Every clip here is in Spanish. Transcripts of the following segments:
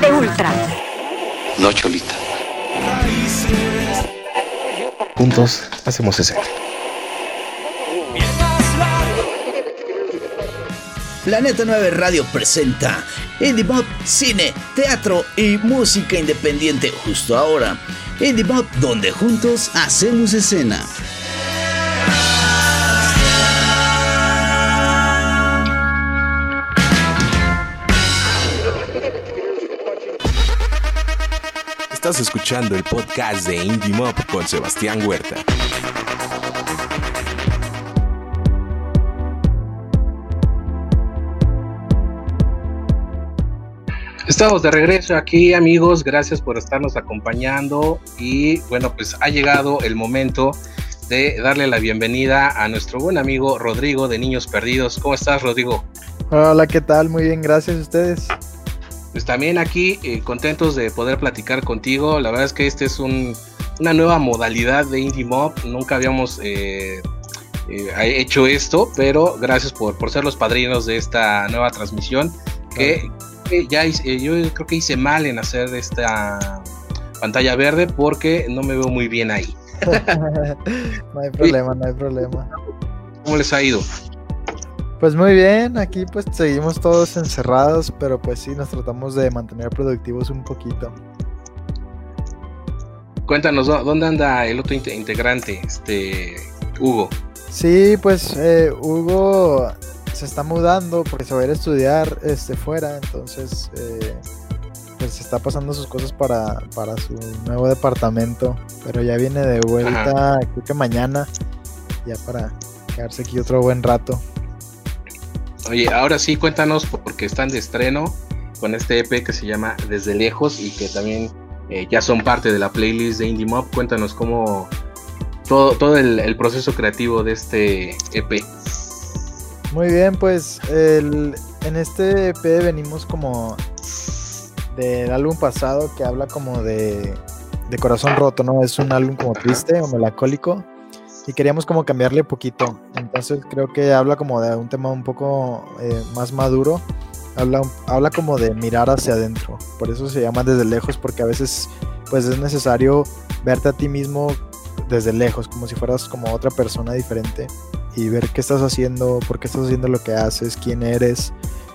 De Ultra. No, Cholita. Juntos hacemos ese. Planeta 9 Radio presenta Indie Pop, cine, teatro y música independiente justo ahora. Indie Pop, donde juntos hacemos escena. Estás escuchando el podcast de Indie Mob con Sebastián Huerta. Estamos de regreso aquí, amigos. Gracias por estarnos acompañando. Y bueno, pues ha llegado el momento de darle la bienvenida a nuestro buen amigo Rodrigo de Niños Perdidos. ¿Cómo estás, Rodrigo? Hola, ¿qué tal? Muy bien, gracias a ustedes. Pues también aquí eh, contentos de poder platicar contigo. La verdad es que este es un, una nueva modalidad de Indie Mob. Nunca habíamos eh, eh, hecho esto, pero gracias por, por ser los padrinos de esta nueva transmisión. Que, ya hice- yo creo que hice mal en hacer esta pantalla verde porque no me veo muy bien ahí. no hay problema, no hay problema. ¿Cómo les ha ido? Pues muy bien, aquí pues seguimos todos encerrados, pero pues sí, nos tratamos de mantener productivos un poquito. Cuéntanos, ¿dó- ¿dónde anda el otro inte- integrante, este Hugo? Sí, pues eh, Hugo se está mudando porque se va a ir a estudiar este, fuera, entonces eh, pues se está pasando sus cosas para, para su nuevo departamento, pero ya viene de vuelta, creo que mañana, ya para quedarse aquí otro buen rato. Oye, ahora sí, cuéntanos porque están de estreno con este EP que se llama Desde Lejos y que también eh, ya son parte de la playlist de Indie Mob. Cuéntanos cómo todo, todo el, el proceso creativo de este EP. Muy bien, pues el- en este EP venimos como del álbum pasado que habla como de, de corazón roto, ¿no? Es un álbum como triste o melancólico y queríamos como cambiarle poquito. Entonces creo que habla como de un tema un poco eh, más maduro. Habla, habla como de mirar hacia adentro. Por eso se llama desde lejos porque a veces pues es necesario verte a ti mismo desde lejos, como si fueras como otra persona diferente y ver qué estás haciendo, por qué estás haciendo lo que haces, quién eres,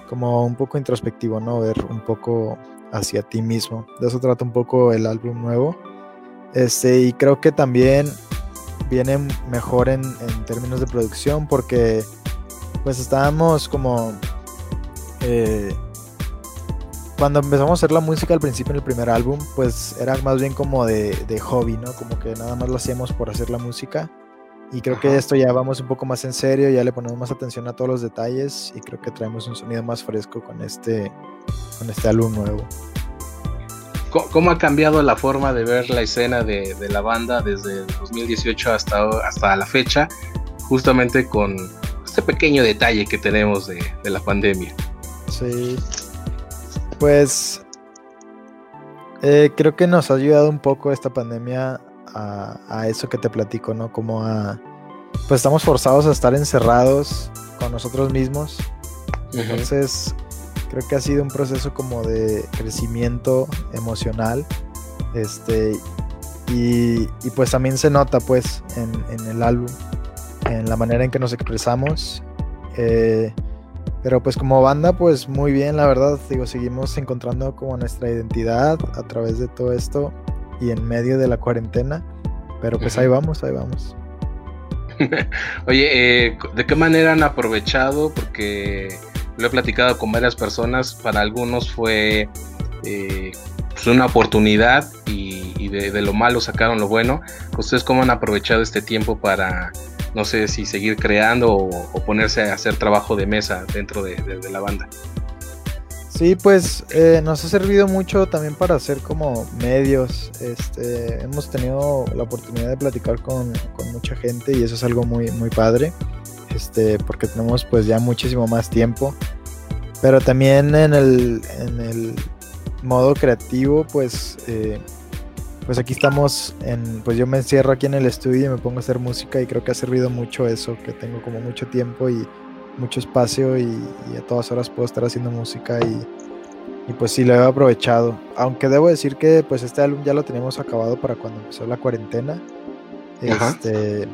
como un poco introspectivo, ¿no? Ver un poco hacia ti mismo. De eso trata un poco el álbum nuevo. Este, y creo que también viene mejor en, en términos de producción porque pues estábamos como eh, cuando empezamos a hacer la música al principio en el primer álbum pues era más bien como de, de hobby no como que nada más lo hacíamos por hacer la música y creo que Ajá. esto ya vamos un poco más en serio, ya le ponemos más atención a todos los detalles y creo que traemos un sonido más fresco con este, con este álbum nuevo. ¿Cómo, ha cambiado la forma de ver la escena de, de la banda desde el 2018 hasta, hasta la fecha? Justamente con este pequeño detalle que tenemos de, de la pandemia. Sí. Pues eh, creo que nos ha ayudado un poco esta pandemia a, a eso que te platico, ¿no? Como a... Pues estamos forzados a estar encerrados con nosotros mismos. Entonces, creo que ha sido un proceso como de crecimiento emocional. Este, y, y pues también se nota pues en, en el álbum, en la manera en que nos expresamos. Eh, pero pues como banda, pues muy bien, la verdad, digo, seguimos encontrando como nuestra identidad a través de todo esto y en medio de la cuarentena. Pero pues ahí vamos, ahí vamos. Oye, eh, ¿de qué manera han aprovechado? Porque lo he platicado con varias personas, para algunos fue eh, pues una oportunidad y, de, lo malo sacaron lo bueno. ¿Ustedes cómo han aprovechado este tiempo para, no sé, si seguir creando o, ponerse a hacer trabajo de mesa dentro de, de- de la banda? Sí, pues eh, nos ha servido mucho también para hacer como medios. Este, hemos tenido la oportunidad de platicar con, con mucha gente y eso es algo muy, muy padre. Este, porque tenemos pues ya muchísimo más tiempo. Pero también en el, en el modo creativo, pues, eh, pues aquí estamos en, pues yo me encierro aquí en el estudio y me pongo a hacer música y creo que ha servido mucho eso, que tengo como mucho tiempo y mucho espacio y, y a todas horas puedo estar haciendo música y, y pues sí, lo he aprovechado. Aunque debo decir que pues este álbum ya lo teníamos acabado para cuando empezó la cuarentena. Este,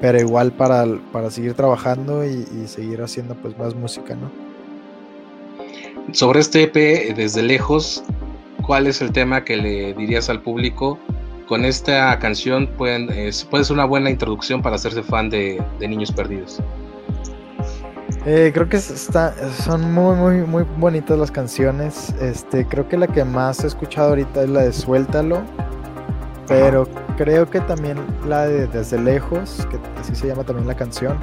pero igual para, para seguir trabajando y, seguir haciendo pues más música, ¿no? Sobre este EP, desde lejos, ¿cuál es el tema que le dirías al público? Con esta canción pueden, puede ser una buena introducción para hacerse fan de Niños Perdidos. Eh, creo que está, son muy, muy, muy bonitas las canciones. Este, creo que la que más he escuchado ahorita es la de Suéltalo. Pero creo que también la de Desde Lejos, que así se llama también la canción,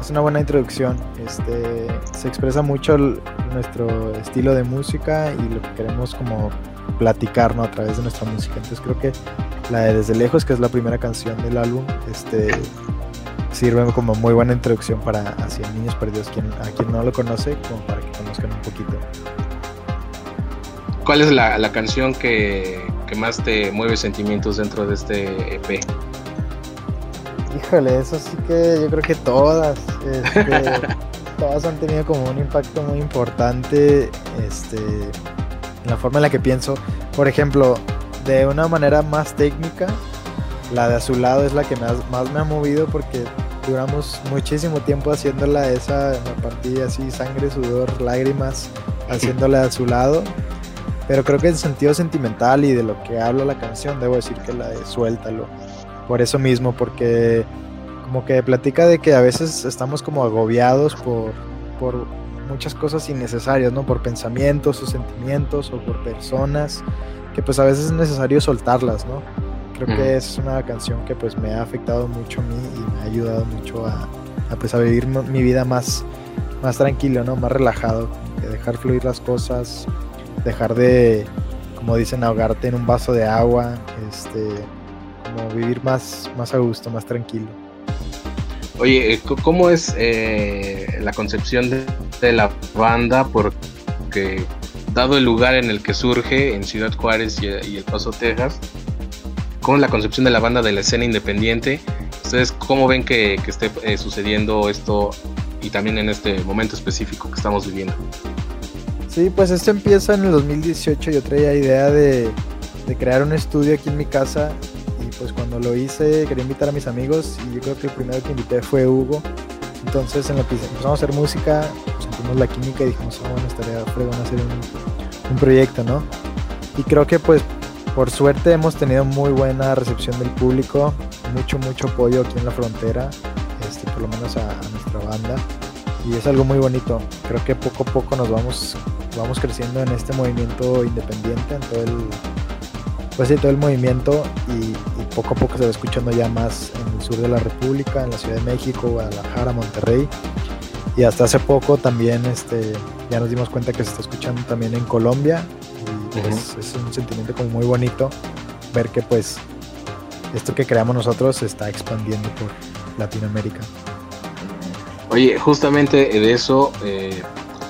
es una buena introducción. Este, se expresa mucho nuestro estilo de música y lo que queremos como platicar a través de nuestra música. Entonces creo que la de Desde Lejos, que es la primera canción del álbum, este, sirve como muy buena introducción para hacia niños perdidos, quien, a quien no lo conoce, como para que conozcan un poquito. ¿Cuál es la, canción que, más te mueve sentimientos dentro de este EP? Híjole, eso sí que yo creo que todas. Este, todas han tenido como un impacto muy importante este, en la forma en la que pienso. Por ejemplo, de una manera más técnica, la de a su lado es la que más, más me ha movido porque duramos muchísimo tiempo haciéndola esa, me partí así sangre, sudor, lágrimas, haciéndola a su lado. Pero creo que en sentido sentimental y de lo que habla la canción, debo decir que la de Suéltalo. Por eso mismo, porque como que platica de que a veces estamos como agobiados por, por muchas cosas innecesarias, ¿no? Por pensamientos o sentimientos o por personas, que pues a veces es necesario soltarlas, ¿no? creo que es una canción que pues me ha afectado mucho a mí y me ha ayudado mucho a, pues a vivir mi vida más, más tranquilo, ¿no? Más relajado, de dejar fluir las cosas, dejar de, como dicen, ahogarte en un vaso de agua, este, como vivir más, más a gusto, más tranquilo. Oye, eh, ¿cómo es eh, la concepción de, la banda? Porque dado el lugar en el que surge, en Ciudad Juárez y, El Paso, Texas, con la concepción de la banda de la escena independiente. ¿Ustedes cómo ven que, esté eh, sucediendo esto y también en este momento específico que estamos viviendo? Sí, pues esto empieza en el 2018. Yo traía idea de, crear un estudio aquí en mi casa y pues cuando lo hice quería invitar a mis amigos y yo creo que el primero que invité fue Hugo. Entonces en lo que empezamos a hacer música, pues, sentimos la química y dijimos, oh, bueno, estaría fregón hacer un proyecto, ¿no? Y creo que pues por suerte hemos tenido muy buena recepción del público, mucho, mucho apoyo aquí en la frontera, este, por lo menos a, nuestra banda. Y es algo muy bonito. Creo que poco a poco nos vamos, vamos creciendo en este movimiento independiente, en todo el, pues sí, todo el movimiento y, poco a poco se va escuchando ya más en el sur de la República, en la Ciudad de México, Guadalajara, Monterrey. Y hasta hace poco también este, ya nos dimos cuenta que se está escuchando también en Colombia es, un sentimiento como muy bonito ver que pues esto que creamos nosotros se está expandiendo por Latinoamérica. Oye, justamente de eso, eh,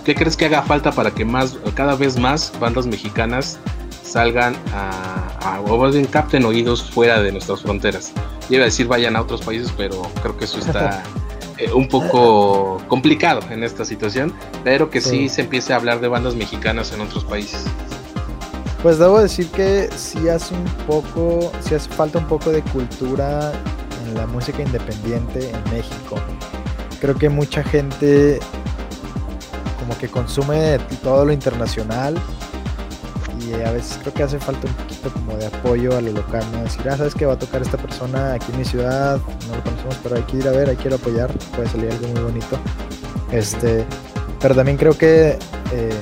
¿qué crees que haga falta para que más, cada vez más bandas mexicanas salgan a, o bien capten oídos fuera de nuestras fronteras? Yo iba a decir vayan a otros países, pero creo que eso está eh, un poco complicado en esta situación, pero que sí se empiece a hablar de bandas mexicanas en otros países. Pues debo decir que sí hace un poco, sí hace falta un poco de cultura en la música independiente en México. Creo que mucha gente como que consume todo lo internacional y a veces creo que hace falta un poquito como de apoyo a lo local, ¿no? Decir, ah, sabes que va a tocar esta persona aquí en mi ciudad, no lo conocemos, pero hay que ir a ver, hay que ir a apoyar, puede salir algo muy bonito. Este, pero también creo que eh,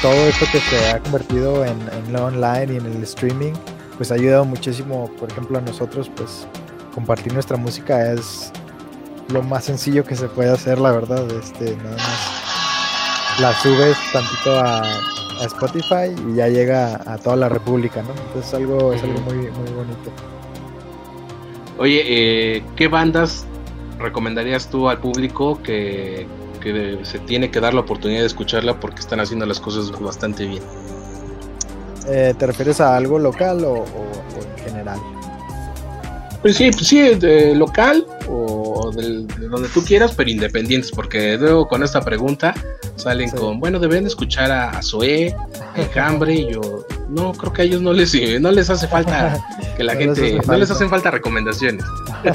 todo esto que se ha convertido en, en lo online y en el streaming, pues ha ayudado muchísimo, por ejemplo, a nosotros, pues compartir nuestra música es lo más sencillo que se puede hacer, la verdad. Este, nada más la subes tantito a, Spotify y ya llega a toda la República, ¿no? Entonces es algo, es algo muy, muy bonito. Oye, eh, ¿qué bandas recomendarías tú al público que, que se tiene que dar la oportunidad de escucharla porque están haciendo las cosas bastante bien. Eh, ¿Te refieres a algo local o, en general? Pues sí, pues sí, de local o del, de donde tú quieras, pero independientes, porque luego con esta pregunta salen con, bueno, deben escuchar a, a Zoé, Enjambre, y yo, no, creo que a ellos no les, no les hace falta que la No gente, no falta. les hacen falta recomendaciones.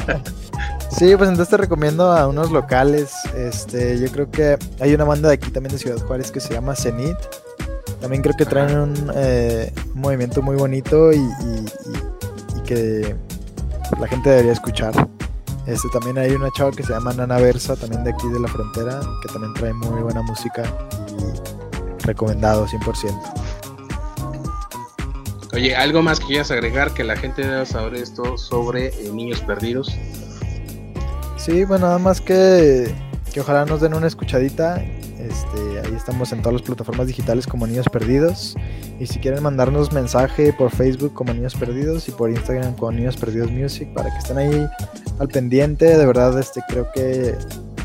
Sí, pues entonces te recomiendo a unos locales. Este, yo creo que hay una banda de aquí también de Ciudad Juárez que se llama Zenit. También creo que traen un, eh, un movimiento muy bonito y, y- y- y que la gente debería escuchar. Este, también hay una chava que se llama Nana Versa, también de aquí de la frontera, que también trae muy buena música y recomendado 100%. Oye, ¿algo más que quieras agregar que la gente deba saber esto sobre eh, niños perdidos? Sí, bueno, nada más que, que ojalá nos den una escuchadita. Este, ahí estamos en todas las plataformas digitales como Niños Perdidos. Y si quieren mandarnos mensaje por Facebook como Niños Perdidos y por Instagram como Niños Perdidos Music para que estén ahí al pendiente. De verdad, este, creo que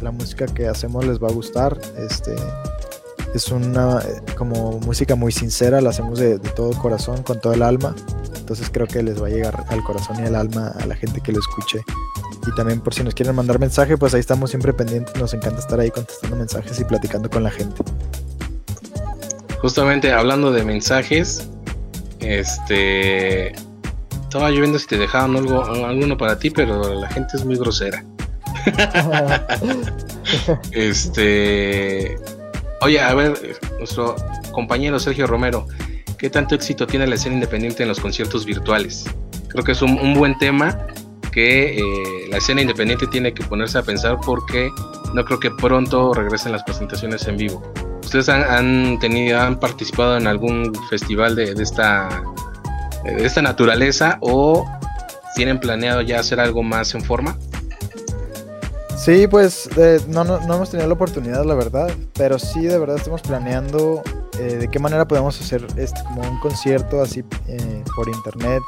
la música que hacemos les va a gustar. Este, es una eh, como música muy sincera, la hacemos de, de todo corazón, con todo el alma. Entonces creo que les va a llegar al corazón y al alma a la gente que lo escuche. Y también por si nos quieren mandar mensaje, pues ahí estamos siempre pendientes. Nos encanta estar ahí contestando mensajes y platicando con la gente. Justamente hablando de mensajes, este estaba yo viendo si te dejaban algo, alguno para ti, pero la gente es muy grosera. Este, oye, a ver, nuestro compañero Sergio Romero, ¿qué tanto éxito tiene la escena independiente en los conciertos virtuales? Creo que es un, un buen tema que eh, la escena independiente tiene que ponerse a pensar porque no creo que pronto regresen las presentaciones en vivo. ¿Ustedes han, han tenido, han participado en algún festival de, de esta de esta naturaleza o tienen planeado ya hacer algo más en forma? Sí, pues eh, no, no, hemos tenido la oportunidad, la verdad, pero sí de verdad estamos planeando eh, de qué manera podemos hacer este como un concierto así eh, por internet.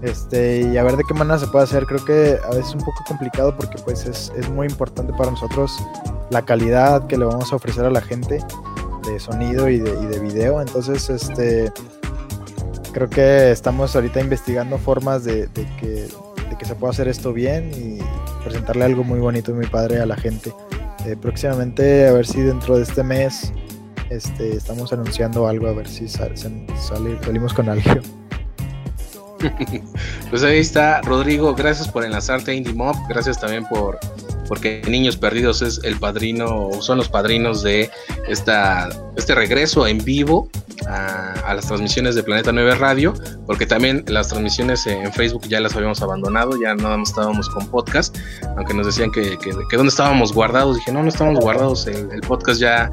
Este, y a ver de qué manera se puede hacer. Creo que a veces es un poco complicado porque pues es, es muy importante para nosotros la calidad que le vamos a ofrecer a la gente de sonido y de, y de video. Entonces, este creo que estamos ahorita investigando formas de, que, de que se pueda hacer esto bien y presentarle algo muy bonito y muy padre a la gente. Eh, próximamente, a ver si dentro de este mes este, estamos anunciando algo, a ver si sal- sal- salimos con algo. Pues ahí está, Rodrigo, gracias por enlazarte a Indie Mob, gracias también por porque Niños Perdidos es el padrino, son los padrinos de esta, este regreso en vivo a, a las transmisiones de Planeta 9 Radio, porque también las transmisiones en Facebook ya las habíamos abandonado, ya nada más estábamos con podcast, aunque nos decían que, que, dónde estábamos guardados, dije, no, no estamos guardados, el, podcast ya,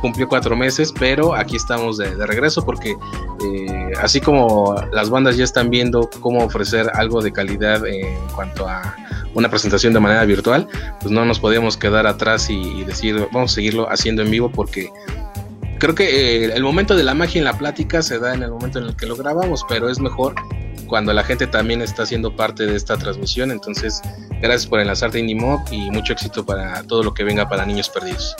cumplió cuatro meses, pero aquí estamos de, regreso porque eh, así como las bandas ya están viendo cómo ofrecer algo de calidad en cuanto a una presentación de manera virtual, pues no nos podíamos quedar atrás y decir vamos a seguirlo haciendo en vivo porque creo que eh, el momento de la magia en la plática se da en el momento en el que lo grabamos, pero es mejor cuando la gente también está siendo parte de esta transmisión. Entonces, gracias por enlazarte Indie Mob y mucho éxito para todo lo que venga para Niños Perdidos.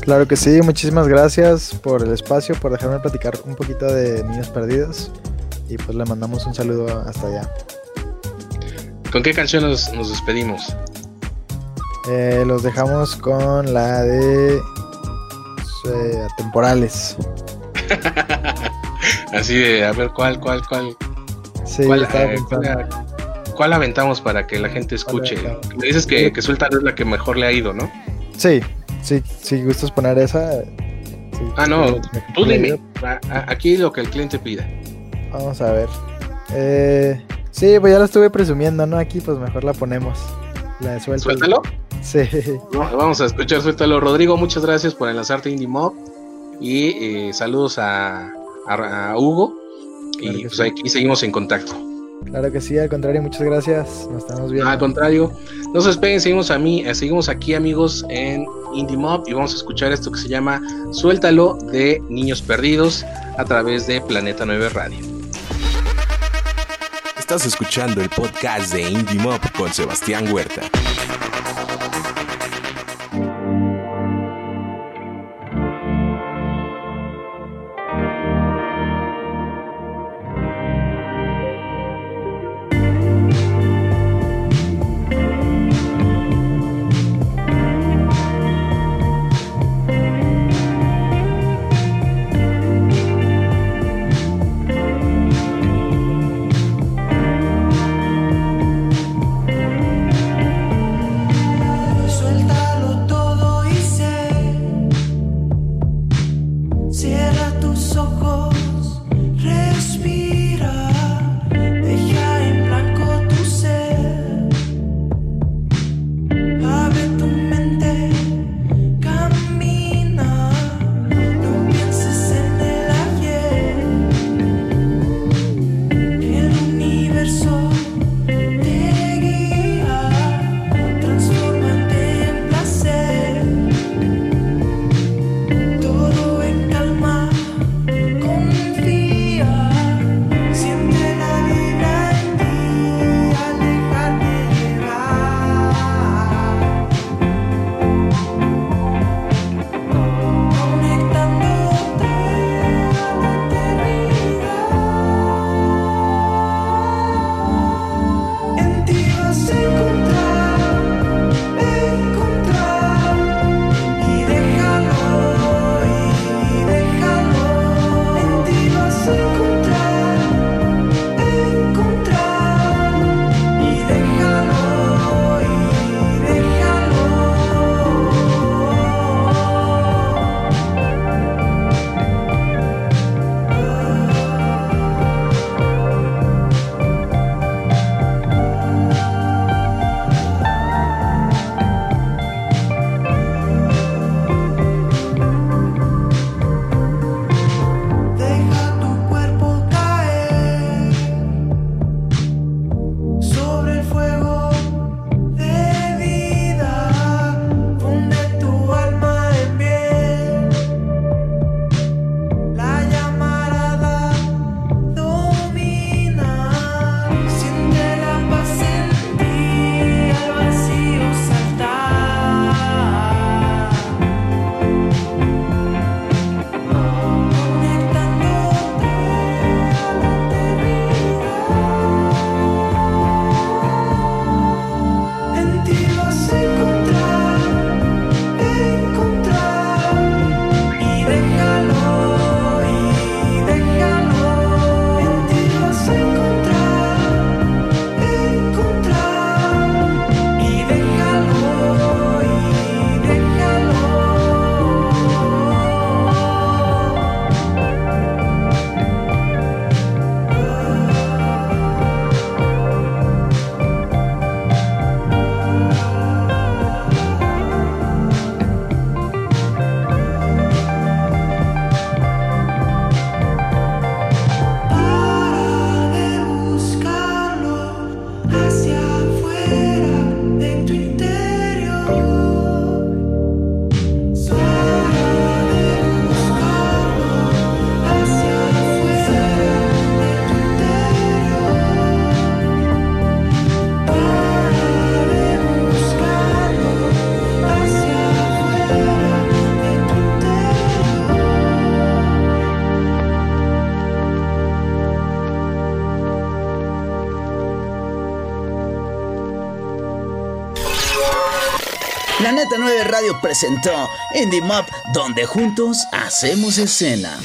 Claro que sí, muchísimas gracias por el espacio, por dejarme platicar un poquito de Niños Perdidos. Y pues le mandamos un saludo hasta allá. ¿Con qué canción nos, nos despedimos? Eh, los dejamos con la de eh, Temporales. Así de, a ver, ¿cuál, cuál, cuál? Sí, ¿Cuál, eh, cuál- cuál aventamos para que la gente escuche? ¿Cuál Me dices que, que Suelta es la que mejor le ha ido, ¿no? Sí, sí, si gustas poner esa. sí, Ah, no, tú me- dime. Aquí lo que el cliente pida. Vamos a ver. Eh, sí, pues ya la estuve presumiendo, ¿no? Aquí pues mejor la ponemos. La de suelta. Suéltalo. Sí. No, Vamos a escuchar Suéltalo. Rodrigo, muchas gracias por enlazarte Indie Mob. Y eh, saludos a, a- a Hugo. Claro Y pues sí. aquí seguimos en contacto. Claro que sí, al contrario, muchas gracias. Nos estamos viendo. Al contrario, no se despeguen, seguimos a mí, eh, seguimos aquí amigos en Indie Mob y vamos a escuchar esto que se llama Suéltalo de Niños Perdidos a través de Planeta 9 Radio. Estás escuchando el podcast de Indie Mob con Sebastián Huerta. So ojos. Presentó Indie Mob, donde juntos hacemos escena.